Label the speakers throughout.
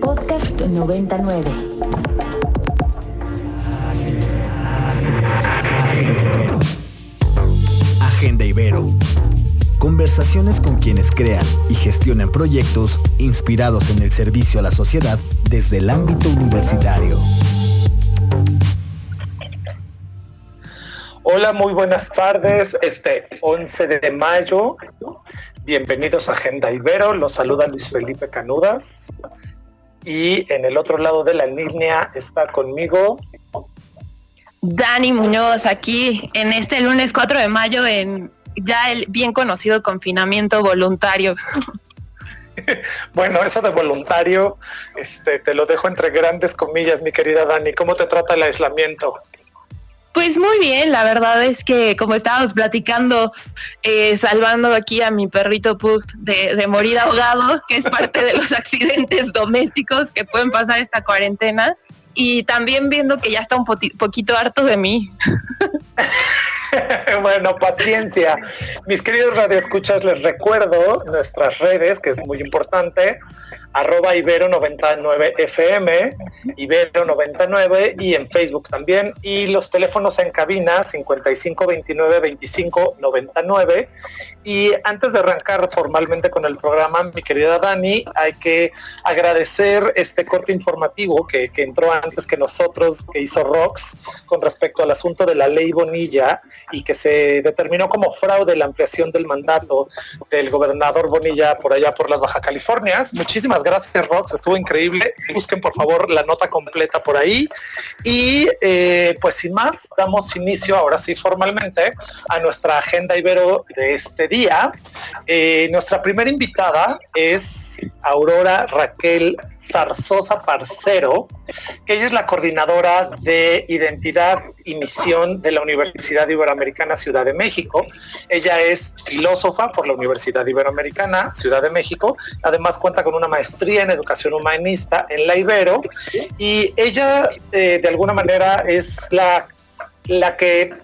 Speaker 1: Podcast 99.
Speaker 2: Agenda Ibero. Conversaciones con quienes crean y gestionan proyectos inspirados en el servicio a la sociedad desde el ámbito universitario.
Speaker 3: Hola, muy buenas tardes. Este 11 de mayo. Bienvenidos a Agenda Ibero. Los saluda Luis Felipe Canudas. Y en el otro lado de la línea está conmigo
Speaker 4: Dani Muñoz aquí en este lunes 4 de mayo en ya el bien conocido confinamiento voluntario.
Speaker 3: Bueno, eso de voluntario, este, te lo dejo entre grandes comillas, mi querida Dani. ¿Cómo te trata el aislamiento?
Speaker 4: Pues muy bien, la verdad es que como estábamos platicando, eh, salvando aquí a mi perrito Pug de, morir ahogado, que es parte de los accidentes domésticos que pueden pasar esta cuarentena, y también viendo que ya está un poquito harto de mí.
Speaker 3: bueno, paciencia. Mis queridos radioescuchas, les recuerdo nuestras redes, que es muy importante arroba ibero99fm, ibero99 y en Facebook también. Y los teléfonos en cabina 5529-2599. Y antes de arrancar formalmente con el programa, mi querida Dani, hay que agradecer este corte informativo que, que entró antes que nosotros, que hizo Rox, con respecto al asunto de la ley Bonilla y que se determinó como fraude la ampliación del mandato del gobernador Bonilla por allá por las Baja Californias. Muchísimas gracias, Rox. Estuvo increíble. Busquen, por favor, la nota completa por ahí. Y eh, pues sin más, damos inicio ahora sí formalmente a nuestra agenda Ibero de este día. Eh, nuestra primera invitada es Aurora Raquel Zarzosa Parcero, que ella es la coordinadora de identidad y misión de la Universidad Iberoamericana Ciudad de México. Ella es filósofa por la Universidad Iberoamericana Ciudad de México. Además cuenta con una maestría en educación humanista en la Ibero y ella eh, de alguna manera es la, la que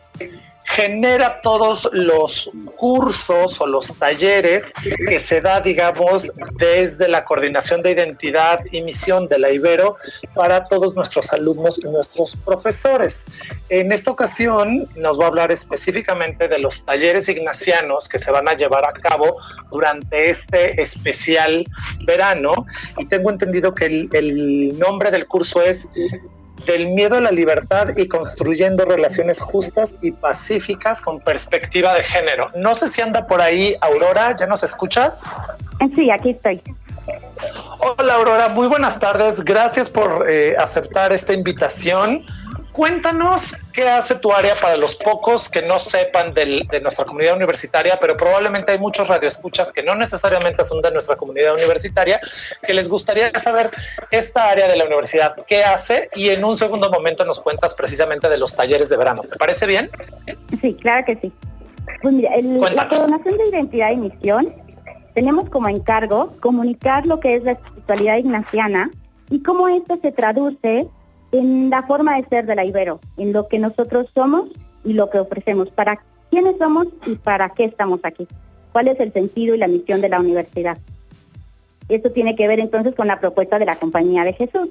Speaker 3: genera todos los cursos o los talleres que se da, digamos, desde la coordinación de identidad y misión de la Ibero para todos nuestros alumnos y nuestros profesores. En esta ocasión nos va a hablar específicamente de los talleres ignacianos que se van a llevar a cabo durante este especial verano y tengo entendido que el, el nombre del curso es del miedo a la libertad y construyendo relaciones justas y pacíficas con perspectiva de género. No sé si anda por ahí Aurora, ¿ya nos escuchas?
Speaker 5: Sí, aquí estoy.
Speaker 3: Hola Aurora, muy buenas tardes. Gracias por eh, aceptar esta invitación cuéntanos qué hace tu área para los pocos que no sepan de nuestra comunidad universitaria, pero probablemente hay muchos radioescuchas que no necesariamente son de nuestra comunidad universitaria, que les gustaría saber esta área de la universidad, qué hace y en un segundo momento nos cuentas precisamente de los talleres de verano. ¿Te parece bien?
Speaker 5: Sí, claro que sí. Pues mira, la coordinación de identidad y misión tenemos como encargo comunicar lo que es la espiritualidad ignaciana y cómo esto se traduce en la forma de ser de la Ibero, en lo que nosotros somos y lo que ofrecemos, para quiénes somos y para qué estamos aquí, cuál es el sentido y la misión de la universidad. Esto tiene que ver entonces con la propuesta de la Compañía de Jesús,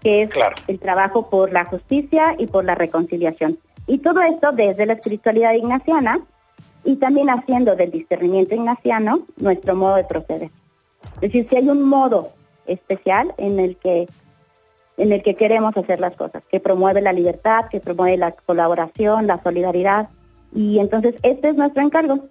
Speaker 5: que es el trabajo por la justicia y por la reconciliación. Y todo esto desde la espiritualidad ignaciana y también haciendo del discernimiento ignaciano nuestro modo de proceder. Es decir, si hay un modo especial en el que en el que queremos hacer las cosas, que promueve la libertad, que promueve la colaboración, la solidaridad. Y entonces este es nuestro encargo.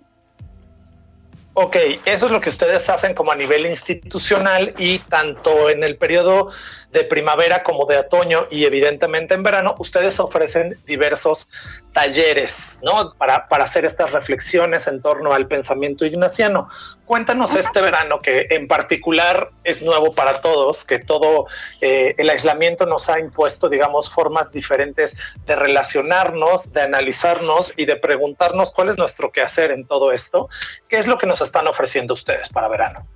Speaker 3: Ok, eso es lo que ustedes hacen como a nivel institucional y tanto en el periodo de primavera como de otoño y evidentemente en verano, ustedes ofrecen diversos talleres, ¿no? Para, para hacer estas reflexiones en torno al pensamiento ignaciano. Cuéntanos este verano que en particular es nuevo para todos, que todo eh, el aislamiento nos ha impuesto, digamos, formas diferentes de relacionarnos, de analizarnos y de preguntarnos cuál es nuestro quehacer en todo esto. ¿Qué es lo que nos están ofreciendo ustedes para verano?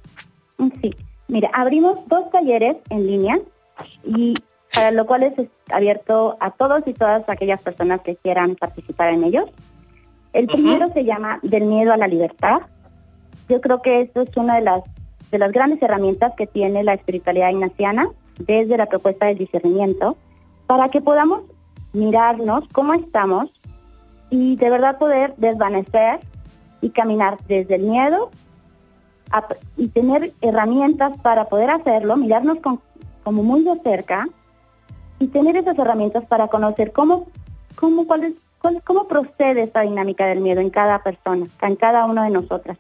Speaker 5: Sí, mira, abrimos dos talleres en línea y para lo cual es abierto a todos y todas aquellas personas que quieran participar en ellos. El primero se llama Del miedo a la libertad. Yo creo que esto es una de las de las grandes herramientas que tiene la espiritualidad ignaciana desde la propuesta del discernimiento para que podamos mirarnos cómo estamos y de verdad poder desvanecer y caminar desde el miedo y tener herramientas para poder hacerlo, mirarnos como muy de cerca y tener esas herramientas para conocer cómo, cómo, cómo procede esta dinámica del miedo en cada persona, en cada uno de nosotras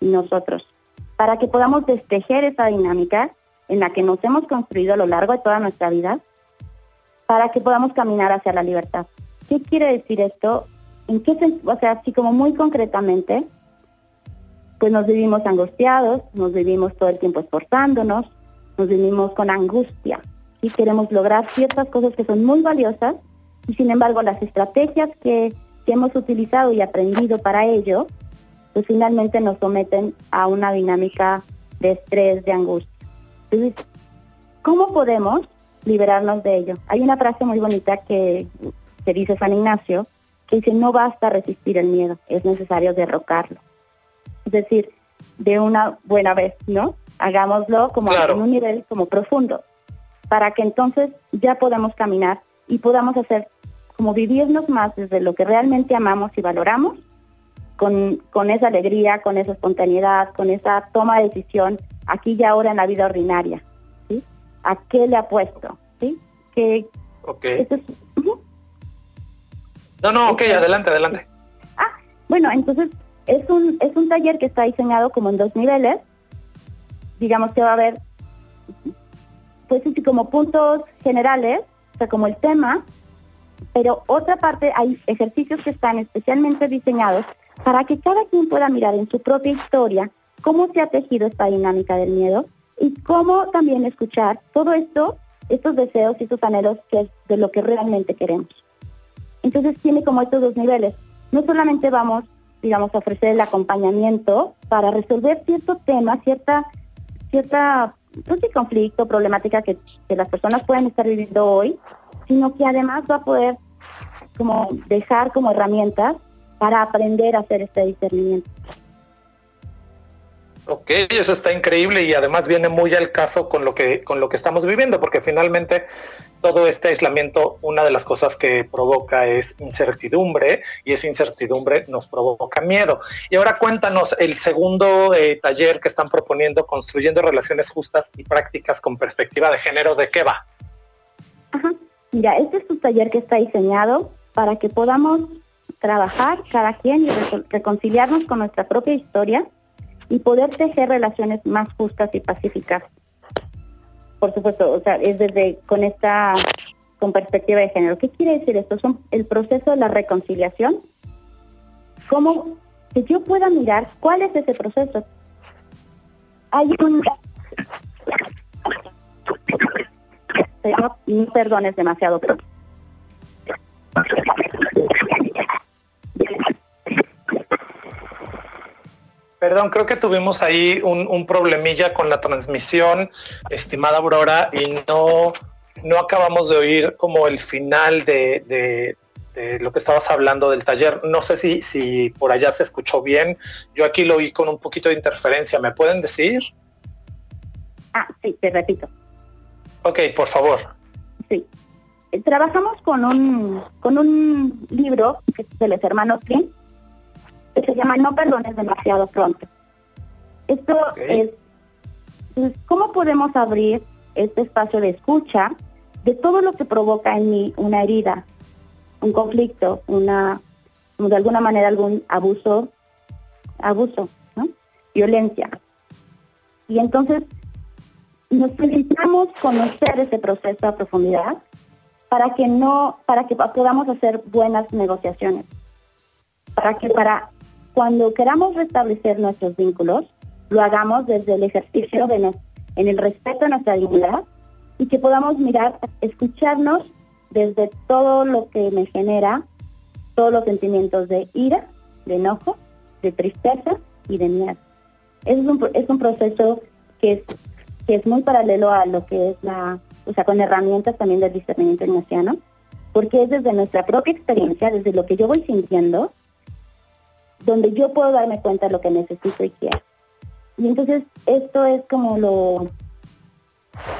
Speaker 5: y nosotros, para que podamos destejer esa dinámica en la que nos hemos construido a lo largo de toda nuestra vida, para que podamos caminar hacia la libertad. ¿Qué quiere decir esto? ¿En qué O sea, así como muy concretamente, pues nos vivimos angustiados, nos vivimos todo el tiempo esforzándonos, nos vivimos con angustia y queremos lograr ciertas cosas que son muy valiosas y sin embargo las estrategias que, hemos utilizado y aprendido para ello, pues finalmente nos someten a una dinámica de estrés, de angustia. Entonces, ¿cómo podemos liberarnos de ello? Hay una frase muy bonita que, que dice San Ignacio, que dice, no basta resistir el miedo, es necesario derrocarlo es decir, de una buena vez, ¿no? Hagámoslo como en un nivel como profundo, para que entonces ya podamos caminar y podamos hacer como vivirnos más desde lo que realmente amamos y valoramos, con, con esa alegría, con esa espontaneidad, con esa toma de decisión aquí y ahora en la vida ordinaria, ¿sí? ¿A qué le apuesto? ¿Sí? Que
Speaker 3: okay. No, no, ok, adelante, adelante.
Speaker 5: Ah, bueno, entonces es un, es un taller que está diseñado como en dos niveles. Digamos que va a haber, pues así como puntos generales, o sea, como el tema, pero otra parte hay ejercicios que están especialmente diseñados para que cada quien pueda mirar en su propia historia cómo se ha tejido esta dinámica del miedo y cómo también escuchar todo esto, estos deseos y estos anhelos que es de lo que realmente queremos. Entonces tiene como estos dos niveles. No solamente vamos digamos, ofrecer el acompañamiento para resolver cierto tema, cierta, cierta, sé, conflicto, problemática que, que las personas pueden estar viviendo hoy, sino que además va a poder como dejar como herramientas para aprender a hacer este discernimiento.
Speaker 3: Ok, eso está increíble y además viene muy al caso con lo que con lo que estamos viviendo, porque finalmente todo este aislamiento, una de las cosas que provoca es incertidumbre y esa incertidumbre nos provoca miedo. Y ahora cuéntanos el segundo eh, taller que están proponiendo, construyendo relaciones justas y prácticas con perspectiva de género, ¿de qué va?
Speaker 5: Mira, este es un taller que está diseñado para que podamos trabajar cada quien y reconciliarnos con nuestra propia historia y poder tejer relaciones más justas y pacíficas por supuesto, o sea, es desde con esta con perspectiva de género. ¿Qué quiere decir esto? Son el proceso de la reconciliación. ¿Cómo que yo pueda mirar cuál es ese proceso? Hay un no, perdón, es demasiado, pero
Speaker 3: Perdón, creo que tuvimos ahí un, problemilla con la transmisión, estimada Aurora, y no, no acabamos de oír como el final de, lo que estabas hablando del taller. No sé si, si por allá se escuchó bien. Yo aquí lo oí con un poquito de interferencia. ¿Me pueden decir?
Speaker 5: Ah, sí, te repito.
Speaker 3: Ok, por favor.
Speaker 5: Sí. Trabajamos con un, con un libro que es de los hermanos Kim, que se llama No perdones demasiado pronto. Esto es, pues, ¿cómo podemos abrir este espacio de escucha de todo lo que provoca en mí una herida, un conflicto, una, de alguna manera algún abuso, abuso, ¿no? Violencia. Y entonces necesitamos conocer ese proceso a profundidad para que no, para que podamos hacer buenas negociaciones. Para que para cuando queramos restablecer nuestros vínculos, lo hagamos desde el ejercicio de nos, en el respeto a nuestra dignidad y que podamos mirar, escucharnos desde todo lo que me genera, todos los sentimientos de ira, de enojo, de tristeza y de miedo. Es un, es un proceso que es, que es muy paralelo a lo que es la, o sea, con herramientas también del discernimiento ignaciano, porque es desde nuestra propia experiencia, desde lo que yo voy sintiendo, donde yo puedo darme cuenta de lo que necesito y quiero. Y entonces esto es como lo,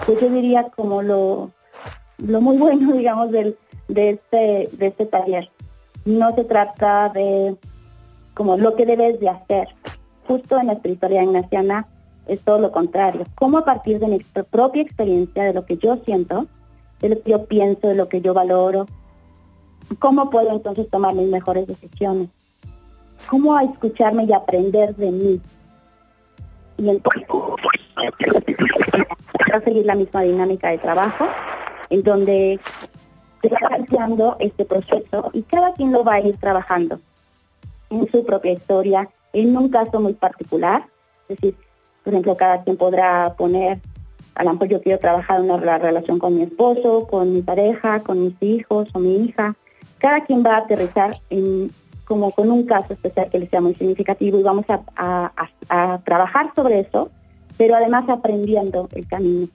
Speaker 5: yo diría como lo, lo muy bueno, digamos, del, de, este, de este taller. No se trata de como lo que debes de hacer. Justo en la espiritualidad ignaciana es todo lo contrario. Cómo a partir de mi propia experiencia, de lo que yo siento, de lo que yo pienso, de lo que yo valoro, cómo puedo entonces tomar mis mejores decisiones. Cómo a escucharme y aprender de mí. Y entonces a seguir la misma dinámica de trabajo, en donde se va planteando este proceso y cada quien lo va a ir trabajando en su propia historia, en un caso muy particular. Es decir, por ejemplo, cada quien podrá poner, a lo mejor yo quiero trabajar una relación con mi esposo, con mi pareja, con mis hijos o mi hija. Cada quien va a aterrizar en, como con un caso especial que le sea muy significativo y vamos a trabajar sobre eso, pero además aprendiendo el camino.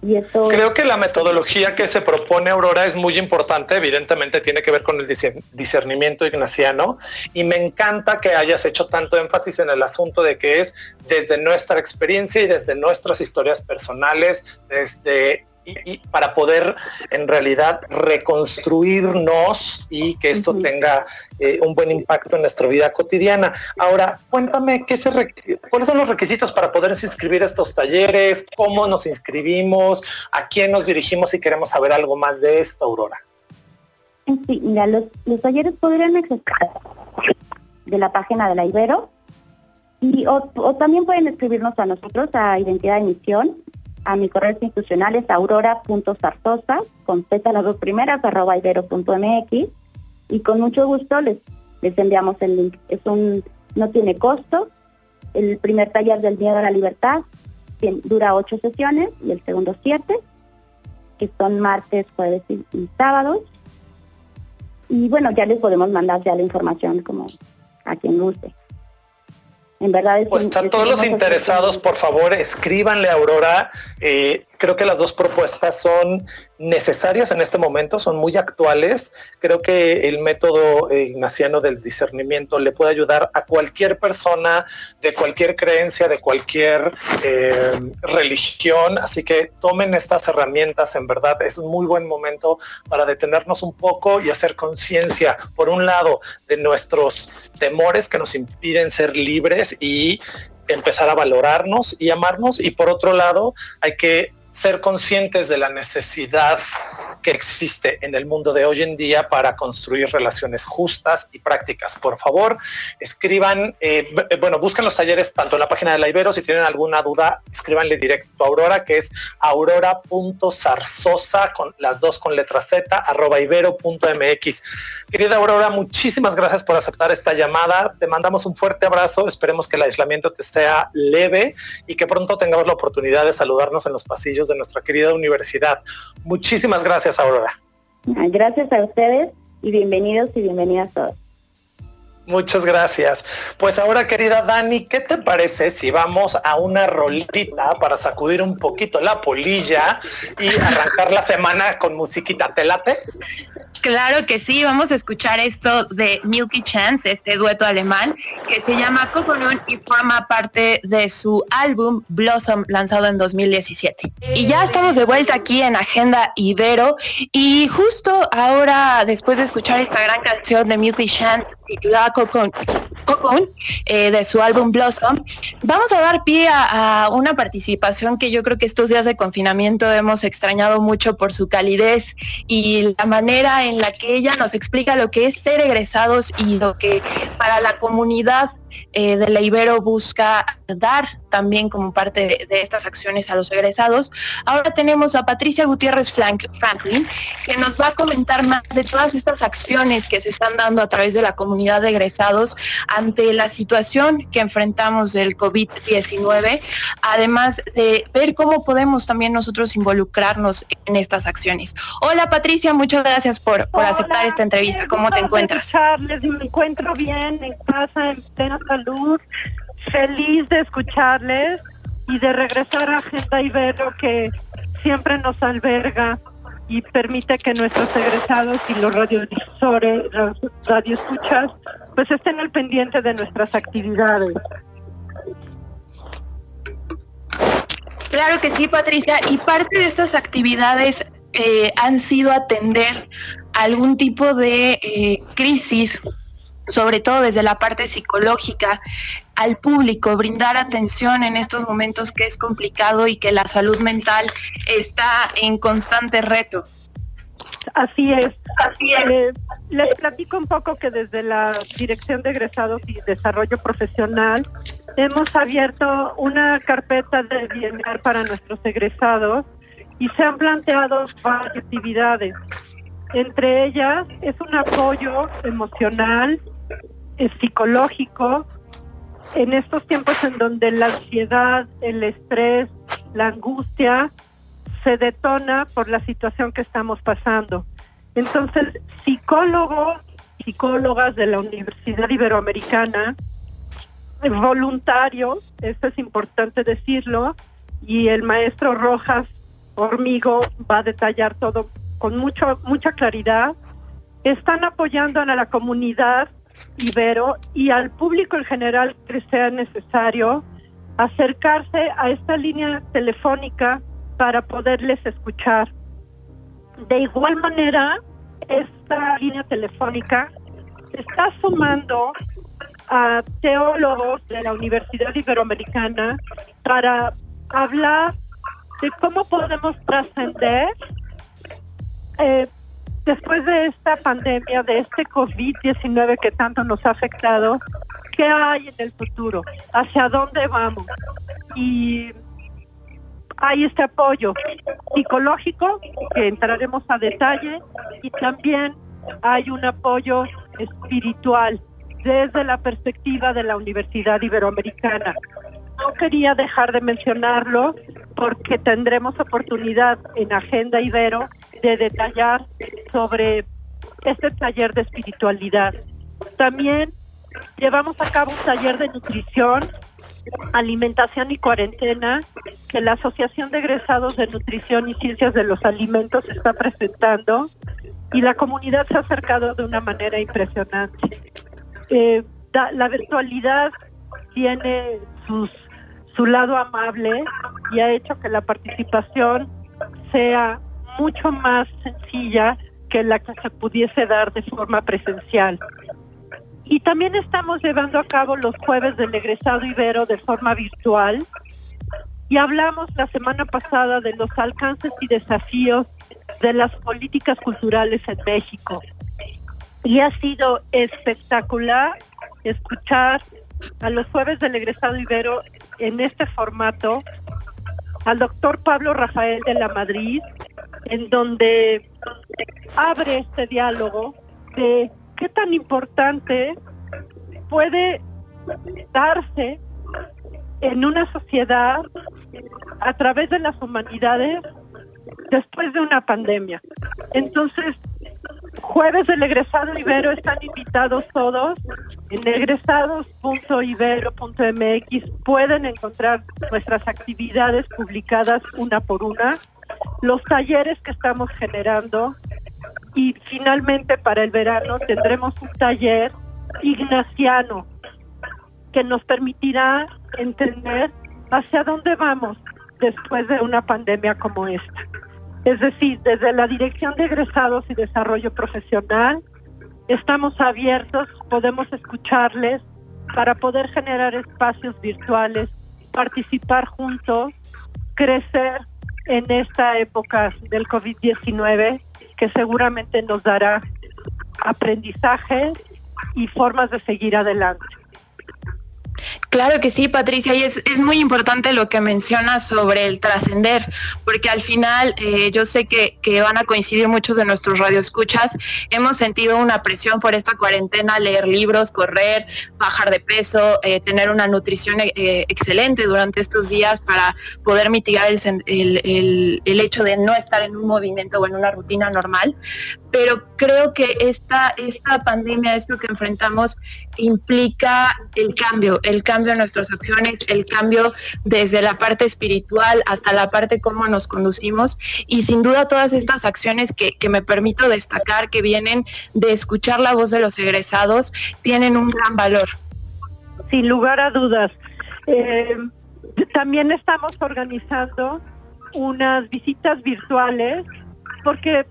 Speaker 3: Creo que la metodología que se propone Aurora es muy importante, evidentemente tiene que ver con el discernimiento ignaciano y me encanta que hayas hecho tanto énfasis en el asunto de que es desde nuestra experiencia y desde nuestras historias personales, desde y, para poder en realidad reconstruirnos y que esto tenga eh, un buen impacto en nuestra vida cotidiana. Ahora, cuéntame qué se cuáles son los requisitos para poder inscribir estos talleres, cómo nos inscribimos, a quién nos dirigimos si queremos saber algo más de esto, Aurora.
Speaker 5: Sí, mira, los, talleres podrían acceder de la página de la Ibero y o, o también pueden escribirnos a nosotros a Identidad de Misión a mi correo institucional es aurora.zarzosa, con z las dos primeras, arroba ibero.mx, y con mucho gusto les, les enviamos el link. Es un, no tiene costo. El primer taller del miedo a la libertad dura ocho sesiones y el segundo siete, que son martes, jueves y, y sábados. Y bueno, ya les podemos mandar ya la información como a quien guste. En verdad es
Speaker 3: pues a todos los interesados, por favor, escríbanle a Aurora. Eh, creo que las dos propuestas son necesarias en este momento, son muy actuales. Creo que el método eh, ignaciano del discernimiento le puede ayudar a cualquier persona de cualquier creencia, de cualquier eh, religión. Así que tomen estas herramientas, en verdad es un muy buen momento para detenernos un poco y hacer conciencia, por un lado, de nuestros temores que nos impiden ser libres y empezar a valorarnos y amarnos y por otro lado hay que ser conscientes de la necesidad que existe en el mundo de hoy en día para construir relaciones justas y prácticas. Por favor, escriban, eh, eh, bueno, busquen los talleres tanto en la página de la Ibero, si tienen alguna duda, escríbanle directo a Aurora, que es aurora.zarzosa, con las dos con letra Z, arroba ibero.mx. Querida Aurora, muchísimas gracias por aceptar esta llamada. Te mandamos un fuerte abrazo. Esperemos que el aislamiento te sea leve y que pronto tengamos la oportunidad de saludarnos en los pasillos de nuestra querida universidad. Muchísimas gracias, Aurora.
Speaker 5: Gracias a ustedes y bienvenidos y bienvenidas todos.
Speaker 3: Muchas gracias. Pues ahora, querida Dani, ¿qué te parece si vamos a una rolita para sacudir un poquito la polilla y arrancar la semana con musiquita? ¿Te late?
Speaker 4: Claro que sí, vamos a escuchar esto de Milky Chance, este dueto alemán que se llama Coconut y forma parte de su álbum Blossom lanzado en 2017. Y ya estamos de vuelta aquí en Agenda Ibero y justo ahora, después de escuchar esta gran canción de Milky Chance Coconut, eh, de su álbum Blossom, vamos a dar pie a, una participación que yo creo que estos días de confinamiento hemos extrañado mucho por su calidez y la manera en la que ella nos explica lo que es ser egresados y lo que para la comunidad eh, de la Ibero busca dar también como parte de, estas acciones a los egresados. Ahora tenemos a Patricia Gutiérrez Franklin, que nos va a comentar más de todas estas acciones que se están dando a través de la comunidad de egresados ante la situación que enfrentamos del COVID-19, además de ver cómo podemos también nosotros involucrarnos en estas acciones. Hola Patricia, muchas gracias por, por aceptar esta entrevista. ¿Cómo te encuentras?
Speaker 6: me encuentro bien en casa, en plena salud, feliz de escucharles y de regresar a Agenda Ibero que siempre nos alberga y permite que nuestros egresados y los radiodifusores, radioescuchas, pues estén al pendiente de nuestras actividades.
Speaker 4: Claro que sí, Patricia. Y parte de estas actividades eh, han sido atender algún tipo de eh, crisis sobre todo desde la parte psicológica, al público, brindar atención en estos momentos que es complicado y que la salud mental está en constante reto.
Speaker 6: Así es, así es. Eh, les platico un poco que desde la Dirección de Egresados y Desarrollo Profesional hemos abierto una carpeta de bienestar para nuestros egresados y se han planteado varias actividades. Entre ellas es un apoyo emocional, psicológico, en estos tiempos en donde la ansiedad, el estrés, la angustia se detona por la situación que estamos pasando. Entonces, psicólogos, psicólogas de la Universidad Iberoamericana, voluntarios, esto es importante decirlo, y el maestro Rojas Hormigo va a detallar todo con mucho, mucha claridad, están apoyando a la comunidad Ibero y al público en general que sea necesario acercarse a esta línea telefónica para poderles escuchar. De igual manera, esta línea telefónica está sumando a teólogos de la Universidad Iberoamericana para hablar de cómo podemos trascender eh, después de esta pandemia, de este COVID-19 que tanto nos ha afectado, ¿qué hay en el futuro? ¿Hacia dónde vamos? Y hay este apoyo psicológico que entraremos a detalle y también hay un apoyo espiritual desde la perspectiva de la Universidad Iberoamericana. No quería dejar de mencionarlo porque tendremos oportunidad en Agenda Ibero de detallar sobre este taller de espiritualidad. También llevamos a cabo un taller de nutrición, alimentación y cuarentena que la Asociación de Egresados de Nutrición y Ciencias de los Alimentos está presentando y la comunidad se ha acercado de una manera impresionante. Eh, la virtualidad tiene su lado amable y ha hecho que la participación sea mucho más sencilla que la que se pudiese dar de forma presencial. Y también estamos llevando a cabo los jueves del egresado Ibero de forma virtual. Y hablamos la semana pasada de los alcances y desafíos de las políticas culturales en México. Y ha sido espectacular escuchar a los jueves del egresado Ibero en este formato al doctor Pablo Rafael de la Madrid, en donde abre este diálogo de qué tan importante puede darse en una sociedad a través de las humanidades después de una pandemia. Entonces, jueves del egresado Ibero están invitados todos. En egresados.ibero.mx pueden encontrar nuestras actividades publicadas una por una los talleres que estamos generando y finalmente para el verano tendremos un taller ignaciano que nos permitirá entender hacia dónde vamos después de una pandemia como esta. Es decir, desde la Dirección de Egresados y Desarrollo Profesional estamos abiertos, podemos escucharles para poder generar espacios virtuales, participar juntos, crecer en esta época del COVID-19 que seguramente nos dará aprendizaje y formas de seguir adelante.
Speaker 4: Claro que sí, Patricia, y es, muy importante lo que mencionas sobre el trascender, porque al final eh, yo sé que, van a coincidir muchos de nuestros radioescuchas. Hemos sentido una presión por esta cuarentena, leer libros, correr, bajar de peso, eh, tener una nutrición eh, excelente durante estos días para poder mitigar el, el hecho de no estar en un movimiento o en una rutina normal pero creo que esta, esta pandemia, esto que enfrentamos, implica el cambio, el cambio en nuestras acciones, el cambio desde la parte espiritual hasta la parte cómo nos conducimos y sin duda todas estas acciones que, me permito destacar que vienen de escuchar la voz de los egresados tienen un gran valor.
Speaker 6: Sin lugar a dudas. Eh, también estamos organizando unas visitas virtuales porque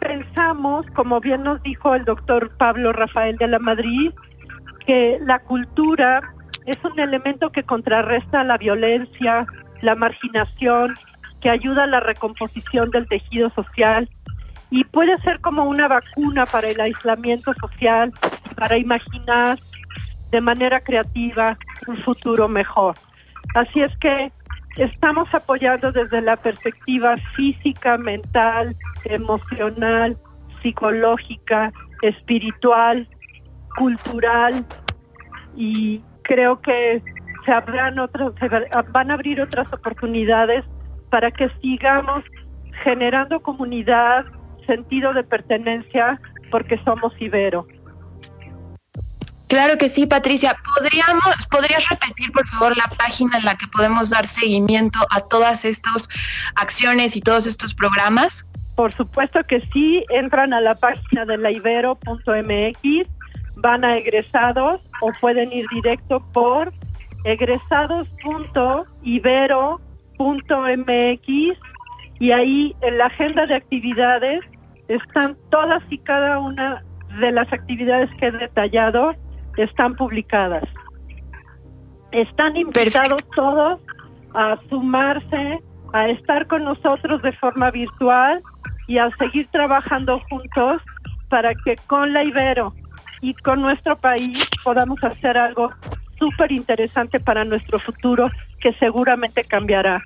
Speaker 6: pensamos, como bien nos dijo el doctor Pablo Rafael de la Madrid, que la cultura es un elemento que contrarresta la violencia, la marginación, que ayuda a la recomposición del tejido social y puede ser como una vacuna para el aislamiento social, para imaginar de manera creativa un futuro mejor. Así es que estamos apoyando desde la perspectiva física, mental, emocional, psicológica, espiritual, cultural y creo que se abran otras, van a abrir otras oportunidades para que sigamos generando comunidad, sentido de pertenencia, porque somos Ibero.
Speaker 4: Claro que sí, Patricia. ¿Podríamos, ¿Podrías repetir, por favor, la página en la que podemos dar seguimiento a todas estas acciones y todos estos programas?
Speaker 6: Por supuesto que sí, entran a la página de laibero.mx, van a egresados o pueden ir directo por egresados.ibero.mx y ahí en la agenda de actividades están todas y cada una de las actividades que he detallado están publicadas. Están invitados todos a sumarse, a estar con nosotros de forma virtual y a seguir trabajando juntos para que con la Ibero y con nuestro país podamos hacer algo súper interesante para nuestro futuro que seguramente cambiará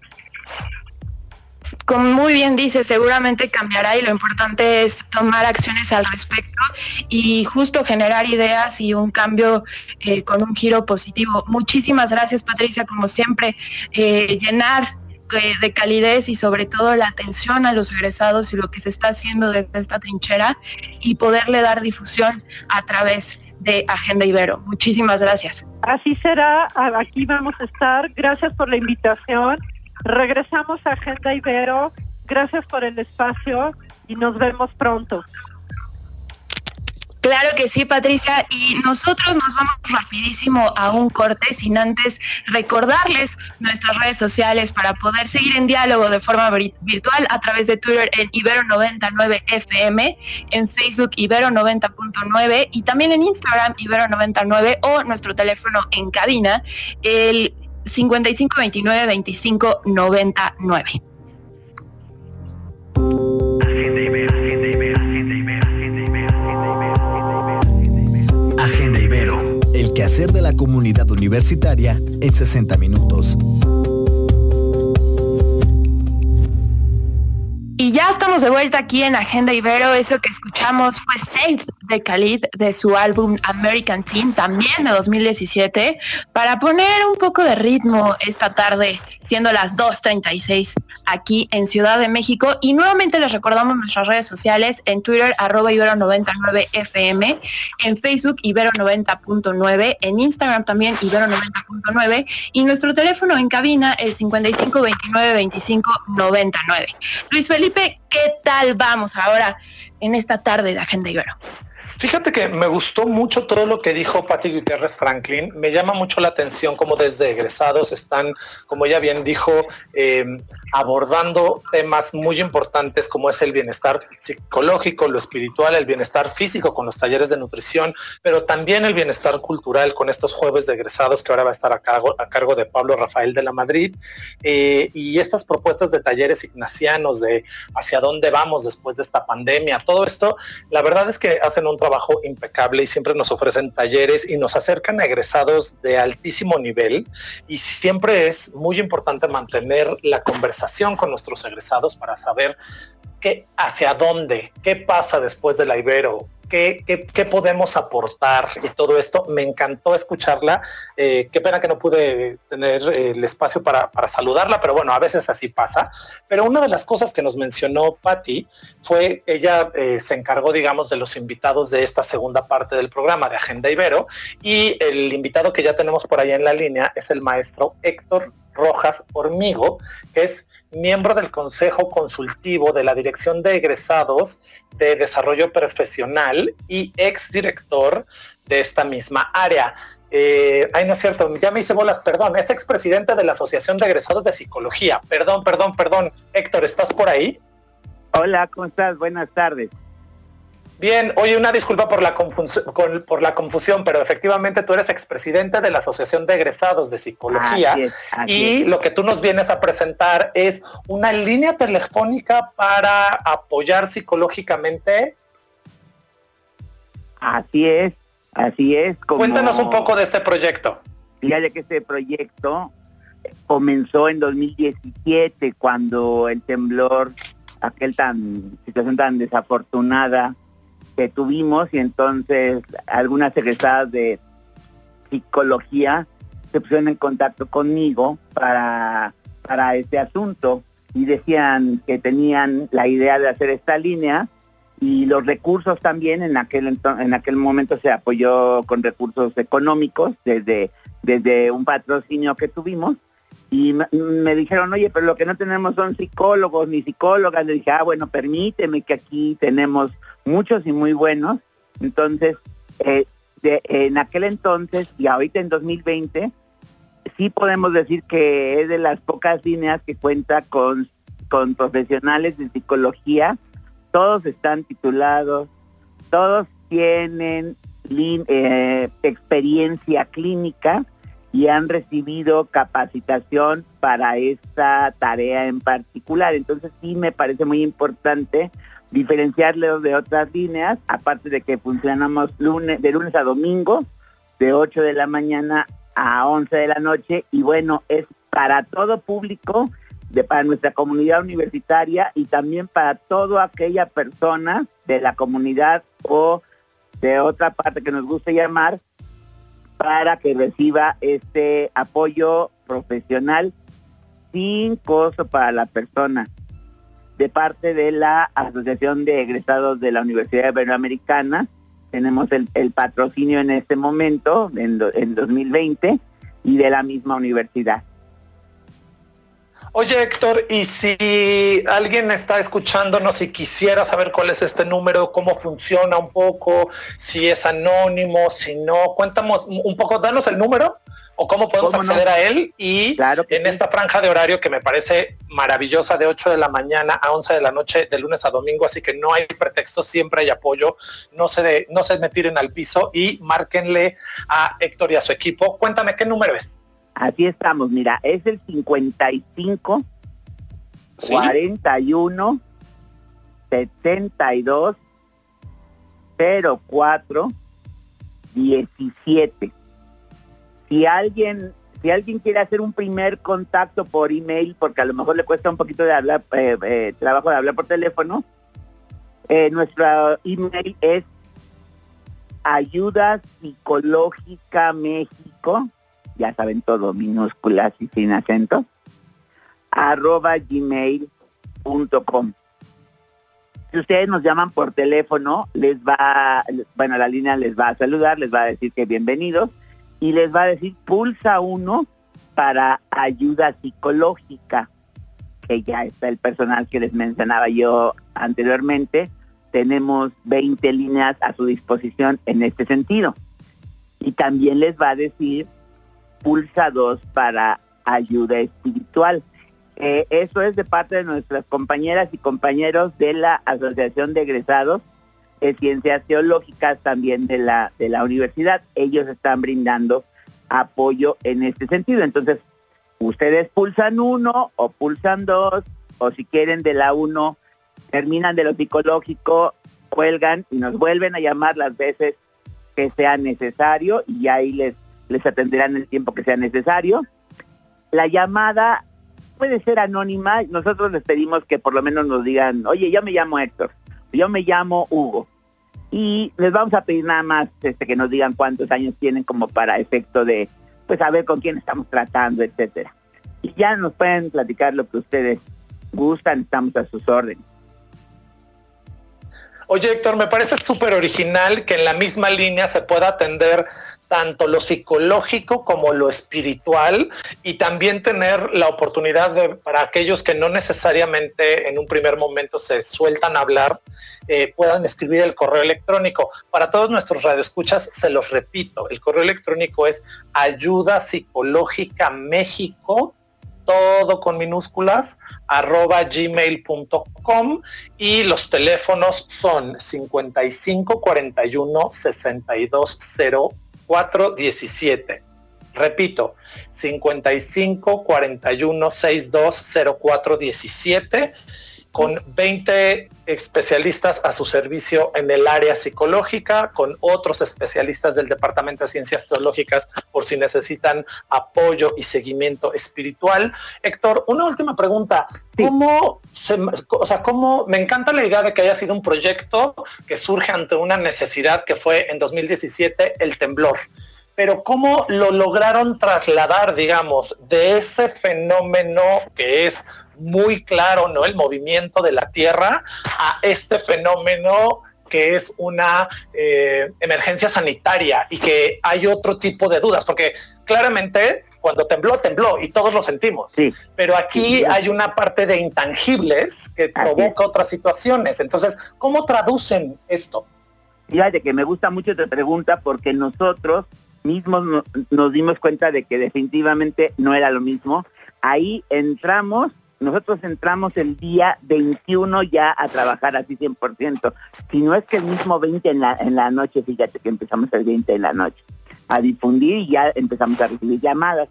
Speaker 4: como muy bien dice, seguramente cambiará y lo importante es tomar acciones al respecto y justo generar ideas y un cambio eh, con un giro positivo. Muchísimas gracias Patricia, como siempre, eh, llenar de calidez y sobre todo la atención a los egresados y lo que se está haciendo desde esta trinchera y poderle dar difusión a través de Agenda Ibero. Muchísimas gracias.
Speaker 6: Así será, aquí vamos a estar. Gracias por la invitación Regresamos a Agenda Ibero. Gracias por el espacio y nos vemos pronto.
Speaker 4: Claro que sí, Patricia. Y nosotros nos vamos rapidísimo a un corte sin antes recordarles nuestras redes sociales para poder seguir en diálogo de forma virtual a través de Twitter en Ibero99FM, en Facebook Ibero90.9 y también en Instagram Ibero99 o nuestro teléfono en cabina, el 55
Speaker 2: el quehacer de la comunidad universitaria en 60 minutos.
Speaker 4: Y ya estamos de vuelta aquí en Agenda Ibero. Eso que escuchamos fue Safe de Khalid de su álbum American Team, también de 2017, para poner un poco de ritmo esta tarde, siendo las 2.36 aquí en Ciudad de México. Y nuevamente les recordamos nuestras redes sociales en Twitter, arroba Ibero99FM, en Facebook Ibero90.9, en Instagram también Ibero90.9 y nuestro teléfono en cabina el 55 29 25 99. Luis Felipe, ¿qué tal vamos ahora en esta tarde de Agenda Ibero?
Speaker 3: Fíjate que me gustó mucho todo lo que dijo Patti Gutiérrez Franklin. Me llama mucho la atención cómo desde egresados están, como ella bien dijo, em, abordando temas muy importantes como es el bienestar psicológico, lo espiritual, el bienestar físico con los talleres de nutrición, pero también el bienestar cultural con estos jueves de egresados que ahora va a estar a cargo, de Pablo Rafael de la Madrid. Eh, y estas propuestas de talleres ignacianos, de hacia dónde vamos después de esta pandemia, todo esto, la verdad es que hacen un trabajo impecable y siempre nos ofrecen talleres y nos acercan a egresados de altísimo nivel. Y siempre es muy importante mantener la conversación con nuestros egresados para saber qué, hacia dónde, qué pasa después de la Ibero, qué, podemos aportar y todo esto. Me encantó escucharla. Eh, qué pena que no pude tener eh, el espacio para, saludarla, pero bueno, a veces así pasa. Pero una de las cosas que nos mencionó Patti fue, ella eh, se encargó, digamos, de los invitados de esta segunda parte del programa de Agenda Ibero y el invitado que ya tenemos por ahí en la línea es el maestro Héctor Rojas Hormigo, que es miembro del Consejo Consultivo de la Dirección de Egresados de Desarrollo Profesional y exdirector de esta misma área. eh, ay, no es cierto, ya me hice bolas, perdón, es expresidente de la Asociación de Egresados de Psicología. Perdón, perdón, perdón. Héctor, ¿estás por ahí?
Speaker 7: Hola, ¿cómo estás? Buenas tardes.
Speaker 3: Bien, oye, una disculpa por la, por la confusión, pero efectivamente tú eres expresidente de la Asociación de Egresados de Psicología y lo que tú nos vienes a presentar es una línea telefónica para apoyar psicológicamente.
Speaker 7: Así es, así es.
Speaker 3: Cuéntanos un poco de este proyecto.
Speaker 7: Fíjate que este proyecto comenzó en 2017 cuando el temblor, aquel tan situación tan desafortunada que tuvimos y entonces algunas egresadas de psicología se pusieron en contacto conmigo para, para este asunto y decían que tenían la idea de hacer esta línea y los recursos también en aquel en aquel momento se apoyó con recursos económicos desde desde un patrocinio que tuvimos y me, dijeron, oye, pero lo que no tenemos son psicólogos ni psicólogas. Le dije, ah, bueno, permíteme que aquí tenemos muchos y muy buenos. Entonces, eh, en aquel entonces y ahorita en 2020, sí podemos decir que es de las pocas líneas que cuenta con, con profesionales de psicología. Todos están titulados, todos tienen eh, experiencia clínica y han recibido capacitación para esta tarea en particular. Entonces sí me parece muy importante diferenciarlos de otras líneas, aparte de que funcionamos de lunes a domingo, de 8 de la mañana a 11 de la noche, y bueno, es para todo público, de, para nuestra comunidad universitaria y también para toda aquella persona de la comunidad o de otra parte que nos guste llamar, para que reciba este apoyo profesional sin costo para la persona de parte de la Asociación de Egresados de la Universidad Iberoamericana. Tenemos el, patrocinio en este momento, en, en 2020, y de la misma universidad.
Speaker 3: Oye Héctor, y si alguien está escuchándonos y quisiera saber cuál es este número, cómo funciona un poco, si es anónimo, si no, cuéntanos un poco, danos el número o cómo podemos acceder a él y en esta franja de horario que me parece maravillosa de 8 de la mañana a 11 de la noche de lunes a domingo, así que no hay pretexto, siempre hay apoyo, no se, de, no se me tiren al piso y márquenle a Héctor y a su equipo. Cuéntame qué número es.
Speaker 7: Así estamos, mira, es el 55 41 72 04 17 si alguien si alguien quiere hacer un primer contacto por email, porque a lo mejor le cuesta un poquito de hablar, eh, eh, trabajo de hablar por teléfono, eh, nuestro email es ayuda psicológica México, ya saben todo, minúsculas y sin acento, arroba gmail.com. Si ustedes nos llaman por teléfono, les va, bueno, la línea les va a saludar, les va a decir que bienvenidos y les va a decir pulsa uno para ayuda psicológica, que ya está el personal que les mencionaba yo anteriormente. Tenemos 20 líneas a su disposición en este sentido. Y también les va a decir pulsa dos para ayuda espiritual. Eh, eso es de parte de nuestras compañeras y compañeros de la Asociación de Egresados ciencias teológicas también de la, de la universidad. Ellos están brindando apoyo en este sentido. Entonces, ustedes pulsan uno o pulsan dos, o si quieren de la uno, terminan de lo psicológico, cuelgan y nos vuelven a llamar las veces que sea necesario y ahí les, les atenderán el tiempo que sea necesario. La llamada puede ser anónima, nosotros les pedimos que por lo menos nos digan, oye, yo me llamo Héctor, yo me llamo Hugo. Y les vamos a pedir nada más este, que nos digan cuántos años tienen como para efecto de, pues, saber con quién estamos tratando, etcétera. Y ya nos pueden platicar lo que ustedes gustan, estamos a sus órdenes.
Speaker 3: Oye, Héctor, me parece súper original que en la misma línea se pueda atender tanto lo psicológico como lo espiritual y también tener la oportunidad para aquellos que no necesariamente en un primer momento se sueltan a hablar, eh, puedan escribir el correo electrónico. Para todos nuestros radioescuchas, se los repito, el correo electrónico es ayuda psicológica México todo con minúsculas, arroba gmail.com y los teléfonos son 55 41 62 417. Repito, 55 41 62 0417 con 20 especialistas a su servicio en el área psicológica, con otros especialistas del Departamento de Ciencias Teológicas por si necesitan apoyo y seguimiento espiritual. Héctor, una última pregunta. ¿Cómo, se, o sea, cómo me encanta la idea de que haya sido un proyecto que surge ante una necesidad que fue en 2017 el temblor? pero cómo lo lograron trasladar, digamos, de ese fenómeno que es muy claro, ¿no? El movimiento de la Tierra a este fenómeno que es una eh, emergencia sanitaria y que hay otro tipo de dudas, porque claramente cuando tembló, tembló y todos lo sentimos. Sí. Pero aquí hay una parte de intangibles que provoca otras situaciones. Entonces, ¿cómo traducen esto?
Speaker 7: Fíjate que me gusta mucho tu pregunta porque nosotros mismos nos dimos cuenta de que definitivamente no era lo mismo. Ahí entramos nosotros entramos el día 21 ya a trabajar así 100%. Si no es que el mismo 20 en la, en la noche, fíjate que empezamos el 20 en la noche a difundir y ya empezamos a recibir llamadas.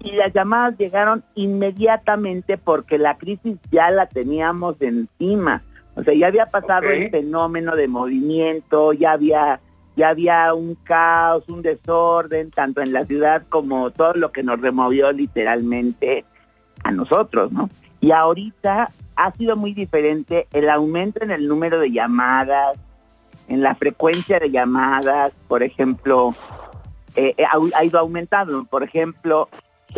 Speaker 7: Y las llamadas llegaron inmediatamente porque la crisis ya la teníamos encima. O sea, ya había pasado el fenómeno de movimiento, ya había ya había un caos, un desorden, tanto en la ciudad como todo lo que nos removió literalmente a nosotros, ¿no? Y ahorita ha sido muy diferente el aumento en el número de llamadas, en la frecuencia de llamadas, por ejemplo, eh, eh, ha, ido aumentando. Por ejemplo,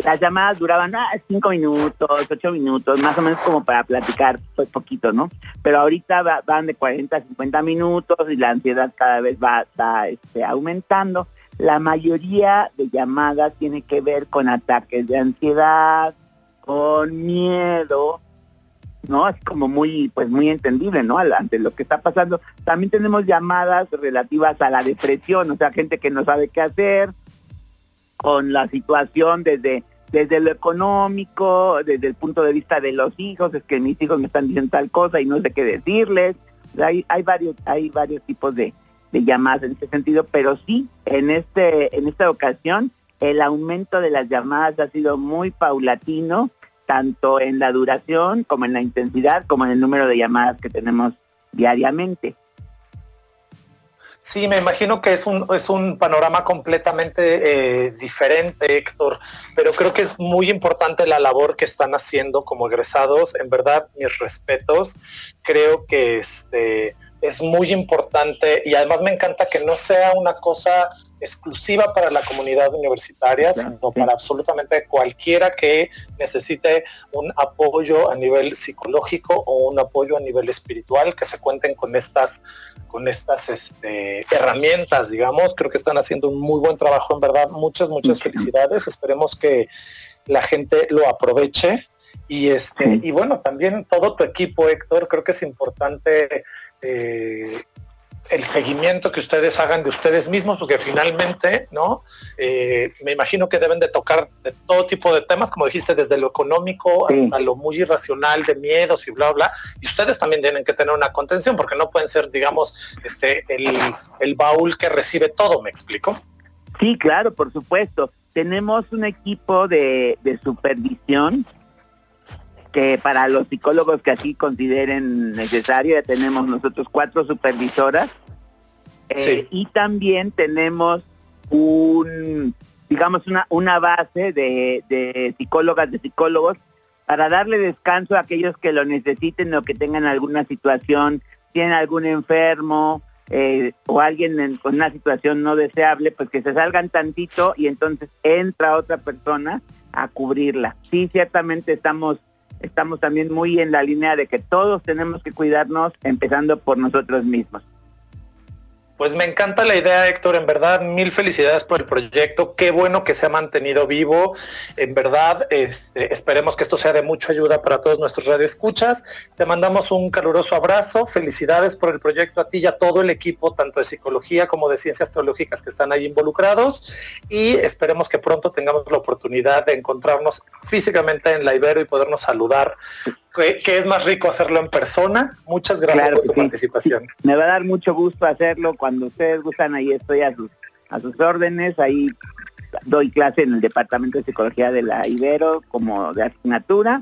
Speaker 7: las llamadas duraban ah, cinco minutos, ocho minutos, más o menos como para platicar pues poquito, ¿no? Pero ahorita van de 40 a 50 minutos y la ansiedad cada vez va, este, aumentando. La mayoría de llamadas tiene que ver con ataques de ansiedad, con miedo, ¿no? Es como muy, pues muy entendible, ¿no? Ante lo que está pasando. También tenemos llamadas relativas a la depresión, o sea, gente que no sabe qué hacer con la situación desde, desde lo económico, desde el punto de vista de los hijos, es que mis hijos me están diciendo tal cosa y no sé qué decirles. Hay, hay varios, hay varios tipos de, de llamadas en ese sentido, pero sí, en este, en esta ocasión, el aumento de las llamadas ha sido muy paulatino tanto en la duración como en la intensidad, como en el número de llamadas que tenemos diariamente.
Speaker 3: Sí, me imagino que es un, es un panorama completamente eh, diferente, Héctor, pero creo que es muy importante la labor que están haciendo como egresados. En verdad, mis respetos. Creo que este, es muy importante y además me encanta que no sea una cosa exclusiva para la comunidad universitaria, sino para absolutamente cualquiera que necesite un apoyo a nivel psicológico o un apoyo a nivel espiritual, que se cuenten con estas, con estas este, herramientas, digamos. Creo que están haciendo un muy buen trabajo, en verdad. Muchas, muchas felicidades. Esperemos que la gente lo aproveche. Y este, y bueno, también todo tu equipo, Héctor, creo que es importante eh, el seguimiento que ustedes hagan de ustedes mismos, porque finalmente, ¿no? Eh, me imagino que deben de tocar de todo tipo de temas, como dijiste, desde lo económico a lo muy irracional de miedos y bla, bla. Y ustedes también tienen que tener una contención, porque no pueden ser, digamos, este, el, baúl que recibe todo, ¿me explico?
Speaker 7: Sí, claro, por supuesto. Tenemos un equipo de, de supervisión que para los psicólogos que así consideren necesario, ya tenemos nosotros cuatro supervisoras eh, y también tenemos un, digamos, una, una base de, de psicólogas, de psicólogos para darle descanso a aquellos que lo necesiten o que tengan alguna situación, tienen algún enfermo eh, o alguien con una situación no deseable, pues que se salgan tantito y entonces entra otra persona a cubrirla. Sí, ciertamente estamos estamos también muy en la línea de que todos tenemos que cuidarnos, empezando por nosotros mismos.
Speaker 3: Pues me encanta la idea, Héctor. En verdad, mil felicidades por el proyecto. Qué bueno que se ha mantenido vivo. En verdad, este, esperemos que esto sea de mucha ayuda para todos nuestros radioescuchas. Te mandamos un caluroso abrazo. Felicidades por el proyecto a ti y a todo el equipo, tanto de psicología como de ciencias teológicas que están ahí involucrados. Y esperemos que pronto tengamos la oportunidad de encontrarnos físicamente en la Ibero y podernos saludar que, es más rico hacerlo en persona. Muchas gracias por tu participación.
Speaker 7: Me va a dar mucho gusto hacerlo cuando ustedes gustan, ahí estoy a sus, a sus órdenes, ahí doy clase en el Departamento de Psicología de la Ibero como de asignatura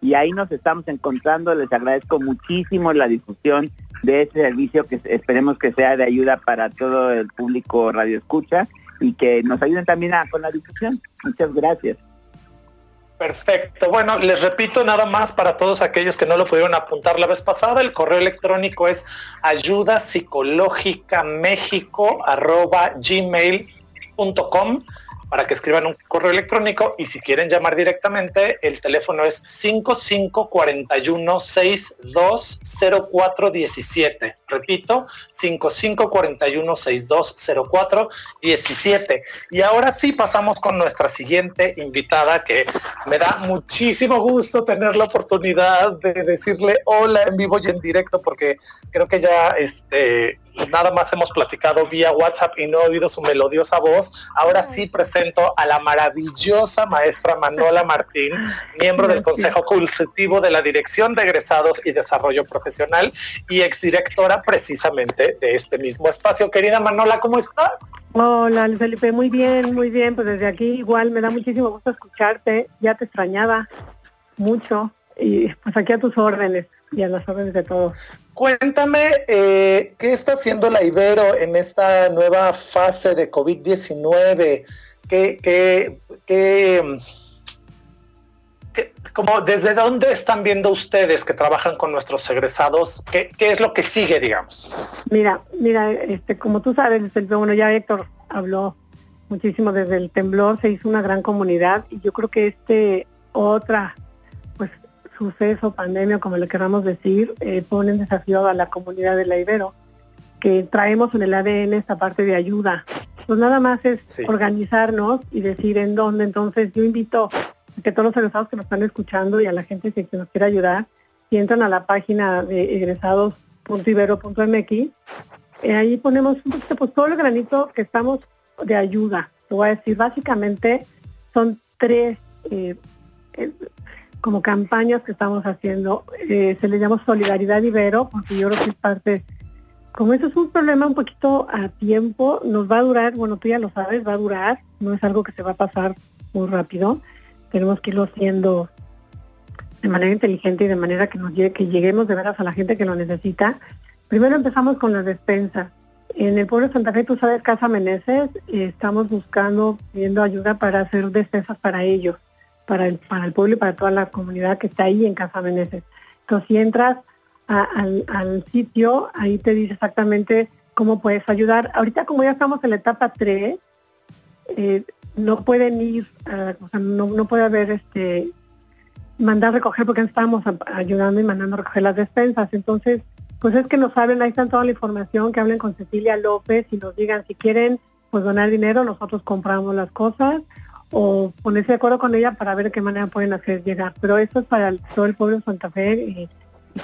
Speaker 7: y ahí nos estamos encontrando. Les agradezco muchísimo la difusión de este servicio que esperemos que sea de ayuda para todo el público radio escucha y que nos ayuden también a, con la difusión. Muchas gracias.
Speaker 3: Perfecto. Bueno, les repito nada más para todos aquellos que no lo pudieron apuntar la vez pasada, el correo electrónico es ayuda psicológica gmail.com para que escriban un correo electrónico y si quieren llamar directamente, el teléfono es 5541620417. Repito, 5541620417. Y ahora sí pasamos con nuestra siguiente invitada que me da muchísimo gusto tener la oportunidad de decirle hola en vivo y en directo porque creo que ya este nada más hemos platicado vía WhatsApp y no he oído su melodiosa voz. Ahora sí presento a la maravillosa maestra Manola Martín, miembro del Consejo Consultivo de la Dirección de Egresados y Desarrollo Profesional y exdirectora precisamente de este mismo espacio. Querida Manola, ¿cómo estás?
Speaker 8: Hola, Felipe, muy bien, muy bien. Pues desde aquí igual me da muchísimo gusto escucharte. Ya te extrañaba mucho y pues aquí a tus órdenes y a las órdenes de todos.
Speaker 3: Cuéntame, eh, ¿qué está haciendo la Ibero en esta nueva fase de COVID-19? ¿Qué, qué, qué, como, ¿Desde dónde están viendo ustedes que trabajan con nuestros egresados? ¿Qué, qué es lo que sigue, digamos?
Speaker 8: Mira, mira, este, como tú sabes, bueno, ya Héctor habló muchísimo desde el temblor, se hizo una gran comunidad y yo creo que este otra suceso, pandemia, como le queramos decir, eh, pone en desafío a la comunidad de la Ibero, que traemos en el ADN esta parte de ayuda. Pues nada más es organizarnos y decir en dónde. Entonces yo invito a que todos los egresados que nos están escuchando y a la gente que nos quiera ayudar, si entran a la página de egresados.ibero.mx, eh, ahí ponemos un poquito, pues todo el granito que estamos de ayuda. Te voy a decir, básicamente son tres eh, como campañas que estamos haciendo. Eh, se le llama Solidaridad Ibero, porque yo creo que es parte, como eso es un problema un poquito a tiempo, nos va a durar, bueno, tú ya lo sabes, va a durar, no es algo que se va a pasar muy rápido, tenemos que irlo haciendo de manera inteligente y de manera que nos llegue, que lleguemos de veras a la gente que lo necesita. Primero empezamos con las despensas. En el pueblo de Santa Fe, tú sabes, Casa Meneses, estamos buscando, pidiendo ayuda para hacer despensas para ellos para el, para el pueblo y para toda la comunidad que está ahí en Casa Meneses. Entonces, si entras al, sitio, ahí te dice exactamente cómo puedes ayudar. Ahorita como ya estamos en la etapa 3, eh, no pueden ir, sea, no, puede haber este mandar recoger porque estamos ayudando y mandando a recoger las despensas. Entonces, pues es que nos hablen, ahí están toda la información, que hablen con Cecilia López y nos digan si quieren pues donar dinero, nosotros compramos las cosas o ponerse de acuerdo con ella para ver qué manera pueden hacer llegar. Pero eso es para todo el pueblo de Santa Fe y,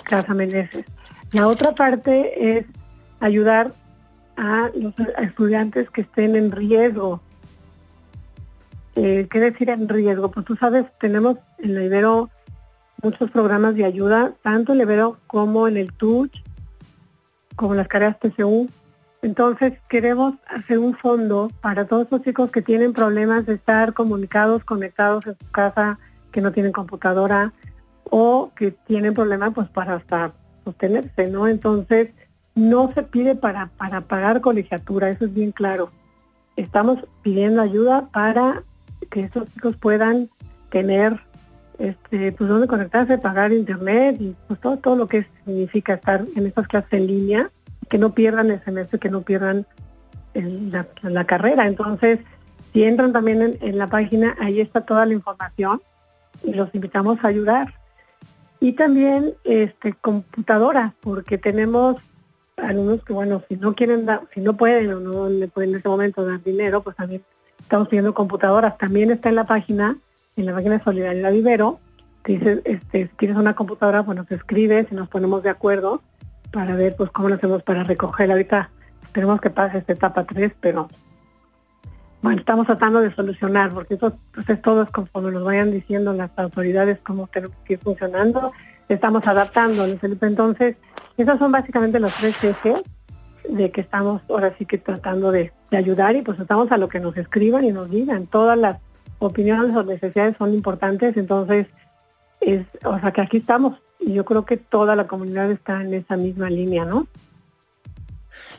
Speaker 8: Casa Meneses. La otra parte es ayudar a los estudiantes que estén en riesgo. Eh, ¿Qué decir en riesgo? Pues tú sabes, tenemos en la Ibero muchos programas de ayuda, tanto en el Ibero como en el TUCH, como las carreras TCU, entonces queremos hacer un fondo para todos los chicos que tienen problemas de estar comunicados, conectados en su casa, que no tienen computadora o que tienen problemas pues para hasta sostenerse, ¿no? Entonces no se pide para, para pagar colegiatura, eso es bien claro. Estamos pidiendo ayuda para que esos chicos puedan tener este, pues donde conectarse, pagar internet y pues todo, todo lo que significa estar en estas clases en línea que no pierdan el semestre, que no pierdan la, carrera. Entonces, si entran también en, la página, ahí está toda la información y los invitamos a ayudar. Y también este, computadoras, porque tenemos alumnos que, bueno, si no quieren dar, si no pueden o no le pueden en ese momento dar dinero, pues también estamos pidiendo computadoras. También está en la página, en la página de Solidaridad Vivero, dice, este, si quieres una computadora, bueno, se escribe, si nos ponemos de acuerdo para ver pues cómo lo hacemos para recoger. Ahorita esperemos que pase esta etapa 3, pero bueno, estamos tratando de solucionar, porque eso pues, es todo es conforme nos vayan diciendo las autoridades cómo tenemos que ir funcionando, estamos adaptando, Entonces, esos son básicamente los tres ejes de que estamos ahora sí que tratando de, de ayudar y pues estamos a lo que nos escriban y nos digan. Todas las opiniones o necesidades son importantes, entonces es, o sea que aquí estamos y yo creo que toda la comunidad está en esa misma línea, ¿no?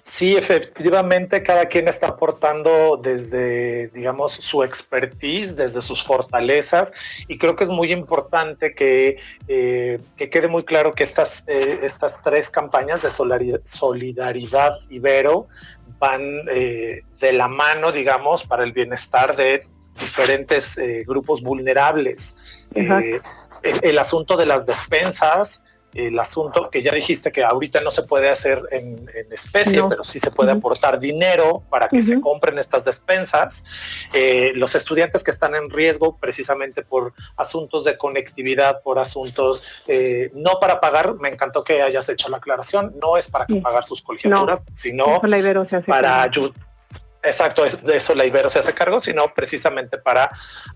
Speaker 3: Sí, efectivamente, cada quien está aportando desde, digamos, su expertise, desde sus fortalezas, y creo que es muy importante que, eh, quede muy claro que estas, eh, estas tres campañas de solidaridad Ibero van eh, de la mano, digamos, para el bienestar de diferentes grupos vulnerables el, asunto de las despensas, el asunto que ya dijiste que ahorita no se puede hacer en, especie, pero sí se puede aportar dinero para que se compren estas despensas. Eh, los estudiantes que están en riesgo precisamente por asuntos de conectividad, por asuntos no para pagar, me encantó que hayas hecho la aclaración, no es para pagar sus colegiaturas, sino para ayudar Exacto, de eso la Ibero se hace cargo, sino precisamente para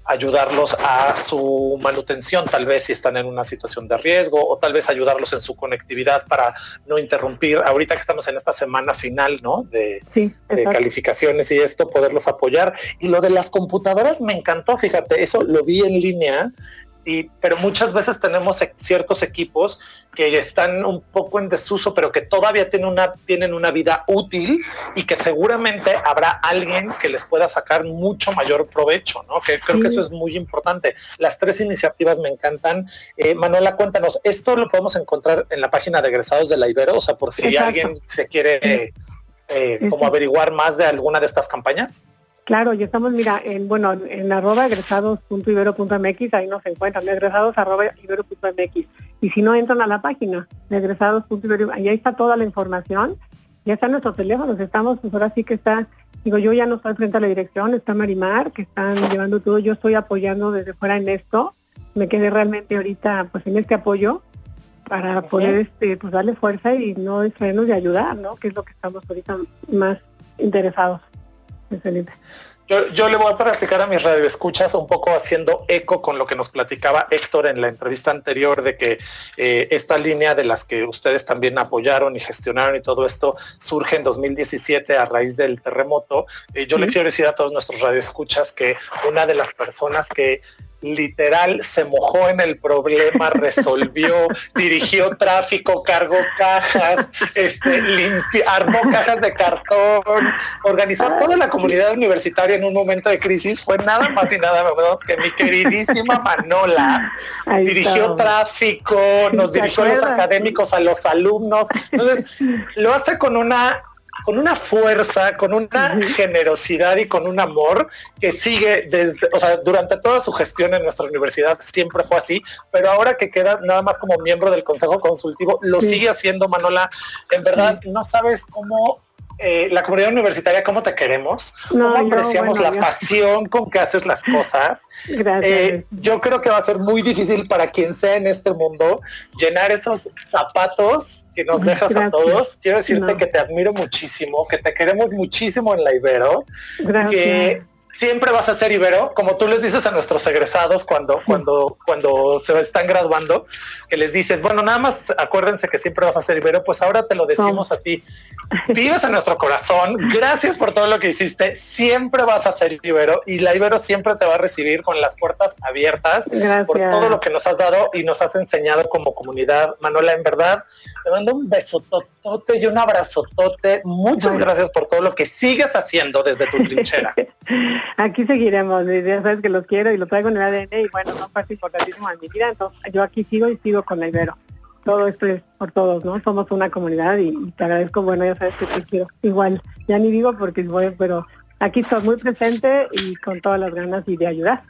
Speaker 3: ayudarlos a su manutención, tal vez si están en una situación de riesgo o tal vez ayudarlos en su conectividad para no interrumpir. Ahorita que estamos en esta semana final, ¿no? De, de calificaciones y esto, poderlos apoyar. Y lo de las computadoras me encantó, fíjate, eso lo vi en línea pero muchas veces tenemos e, ciertos equipos que están un poco en desuso, pero que todavía tienen una, tienen una vida útil y que seguramente habrá alguien que les pueda sacar mucho mayor provecho, ¿no? Que creo que eso es muy importante. Las tres iniciativas me encantan. Eh, Manuela, cuéntanos, ¿esto lo podemos encontrar en la página de egresados de la Ibero? O sea, por si alguien se quiere eh, como averiguar más de alguna de estas campañas.
Speaker 8: Claro, y estamos, mira, en, bueno, en arroba egresados.ibero.mx, ahí nos encuentran, egresados arroba ibero.mx. Y si no, entran a la página egresados.ibero, ahí está toda la información, ya están nuestros teléfonos, estamos, pues ahora sí que está, digo, yo ya no estoy frente a la dirección, está Marimar, que están llevando todo, yo estoy apoyando desde fuera en esto, me quedé realmente ahorita, pues en este apoyo, para poder, este, pues darle fuerza y no distraernos de ayudar, ¿no? Que es lo que estamos ahorita más interesados.
Speaker 3: Yo, le voy a platicar a mis radioescuchas un poco haciendo eco con lo que nos platicaba Héctor en la entrevista anterior de que eh, esta línea de las que ustedes también apoyaron y gestionaron y todo esto surge en 2017 a raíz del terremoto. Eh, yo le quiero decir a todos nuestros radioescuchas que una de las personas que literal se mojó en el problema, resolvió, dirigió tráfico, cargó cajas, este, armó cajas de cartón, organizó toda la comunidad universitaria en un momento de crisis, fue nada más y nada menos que mi queridísima Manola. dirigió tráfico, nos dirigió a los académicos, a los alumnos. Entonces, lo hace con una con una fuerza, con una generosidad y con un amor que sigue desde, o sea, durante toda su gestión en nuestra universidad siempre fue así, pero ahora que queda nada más como miembro del Consejo Consultivo, lo sigue haciendo Manola. En verdad, no sabes cómo eh, la comunidad universitaria, cómo te queremos, cómo apreciamos la pasión con que haces las cosas. Eh, yo creo que va a ser muy difícil para quien sea en este mundo llenar esos zapatos que nos dejas a todos. Quiero decirte que te admiro muchísimo, que te queremos muchísimo en la Ibero, que siempre vas a ser Ibero, como tú les dices a nuestros egresados cuando, cuando, cuando se están graduando, que les dices, bueno, nada más acuérdense que siempre vas a ser Ibero, pues ahora te lo decimos a ti. Vives en nuestro corazón, gracias por todo lo que hiciste, siempre vas a ser Ibero y la Ibero siempre te va a recibir con las puertas abiertas por todo lo que nos has dado y nos has enseñado como comunidad. Manuela, en verdad, te mando un besototote y un abrazotote. Muchas gracias por todo lo que sigues haciendo desde tu trinchera.
Speaker 8: aquí seguiremos, ya sabes que los quiero y lo traigo en el ADN y bueno, no parte importantísimo en mi vida, entonces yo aquí sigo y sigo con la Ibero. Todo esto es por todos, ¿no? Somos una comunidad y, te agradezco, bueno, ya sabes que te quiero. Igual, ya ni digo porque voy, pero aquí estoy muy presente y con todas las ganas y de ayudar.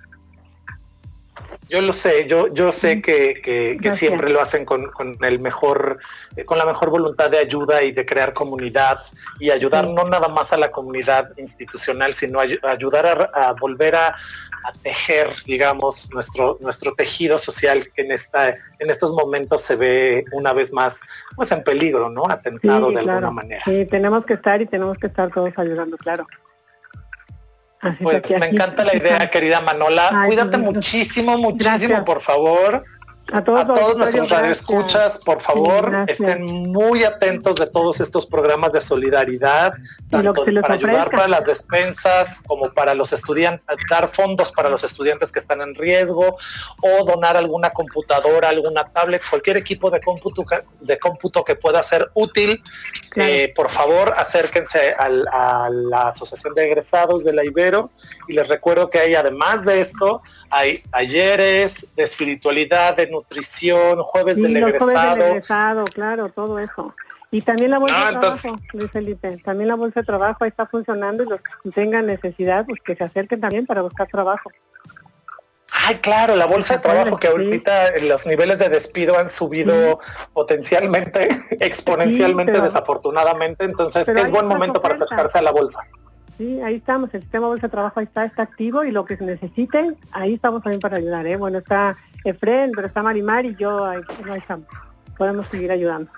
Speaker 3: Yo lo sé, yo, yo sé que, siempre lo hacen con, el mejor, eh, con la mejor voluntad de ayuda y de crear comunidad y ayudar no nada más a la comunidad institucional, sino ayudar a, volver a, tejer, digamos, nuestro, nuestro tejido social que en esta, en estos momentos se ve una vez más pues en peligro, ¿no? Atentado de alguna manera.
Speaker 6: Sí, tenemos que estar y tenemos que estar todos ayudando, claro
Speaker 3: pues me encanta la idea, querida Manola. Cuídate muchísimo, muchísimo, por favor. A todos, nuestros radioescuchas, por favor, estén muy atentos de todos estos programas de solidaridad, tanto para ayudar para las despensas como para los estudiantes, dar fondos para los estudiantes que están en riesgo o donar alguna computadora, alguna tablet, cualquier equipo de cómputo, de cómputo que pueda ser útil. Eh, por favor, acérquense a la Asociación de Egresados de la Ibero y les recuerdo que hay además de esto, hay talleres de espiritualidad, de nutrición, jueves del egresado.
Speaker 6: claro, todo eso. Y también la bolsa ah, de trabajo, Luis Felipe, también la bolsa de trabajo está funcionando y los que tengan necesidad, pues que se acerquen también para buscar trabajo.
Speaker 3: Ay, claro, la bolsa de trabajo que ahorita los niveles de despido han subido potencialmente, exponencialmente, desafortunadamente, entonces es buen momento para acercarse a la bolsa.
Speaker 6: Sí, ahí estamos, el sistema bolsa de trabajo ahí está, está activo y lo que se necesiten, ahí estamos también para ayudar, ¿eh? Bueno, está Efren, pero está Marimar y yo ahí, estamos. Podemos seguir ayudando.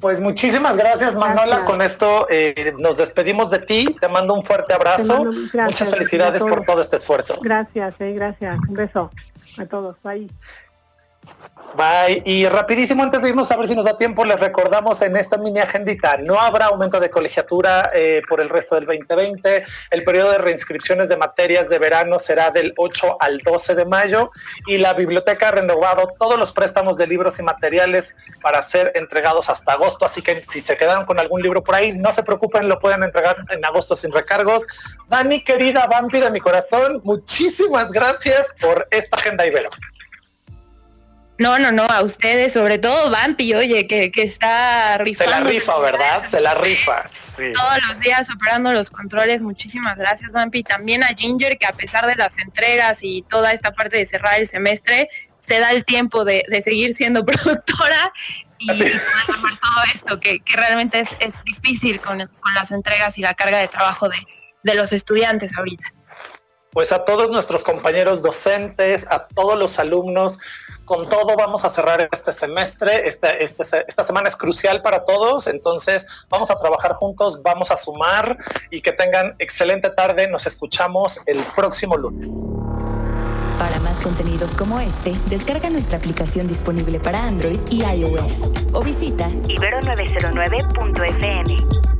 Speaker 3: Pues muchísimas gracias, Manola. Con esto eh, nos despedimos de ti. Te mando un fuerte abrazo. Muchas felicidades por todo este esfuerzo.
Speaker 6: Gracias, eh, gracias. Un beso a todos. Bye.
Speaker 3: Bye. Y rapidísimo, antes de irnos a ver si nos da tiempo, les recordamos en esta mini agendita, no habrá aumento de colegiatura eh, por el resto del 2020. El periodo de reinscripciones de materias de verano será del 8 al 12 de mayo y la biblioteca ha renovado todos los préstamos de libros y materiales para ser entregados hasta agosto. Así que si se quedaron con algún libro por ahí, no se preocupen, lo pueden entregar en agosto sin recargos. Dani, querida Vampi de mi corazón, muchísimas gracias por esta agenda Ibero.
Speaker 4: No, no, no, a ustedes, sobre todo Vampi, oye, que, que está rifando.
Speaker 3: Se la rifa, ¿verdad? Se la rifa.
Speaker 4: Todos los días operando los controles. Muchísimas gracias, Vampi. También a Ginger, que a pesar de las entregas y toda esta parte de cerrar el semestre, se da el tiempo de, seguir siendo productora y, poder todo esto, que, realmente es, difícil con, con, las entregas y la carga de trabajo de, de los estudiantes ahorita.
Speaker 3: Pues a todos nuestros compañeros docentes, a todos los alumnos, con todo vamos a cerrar este semestre. Este, esta semana es crucial para todos, entonces vamos a trabajar juntos, vamos a sumar y que tengan excelente tarde. Nos escuchamos el próximo lunes.
Speaker 1: Para más contenidos como este, descarga nuestra aplicación disponible para Android y iOS o visita ibero909.fm.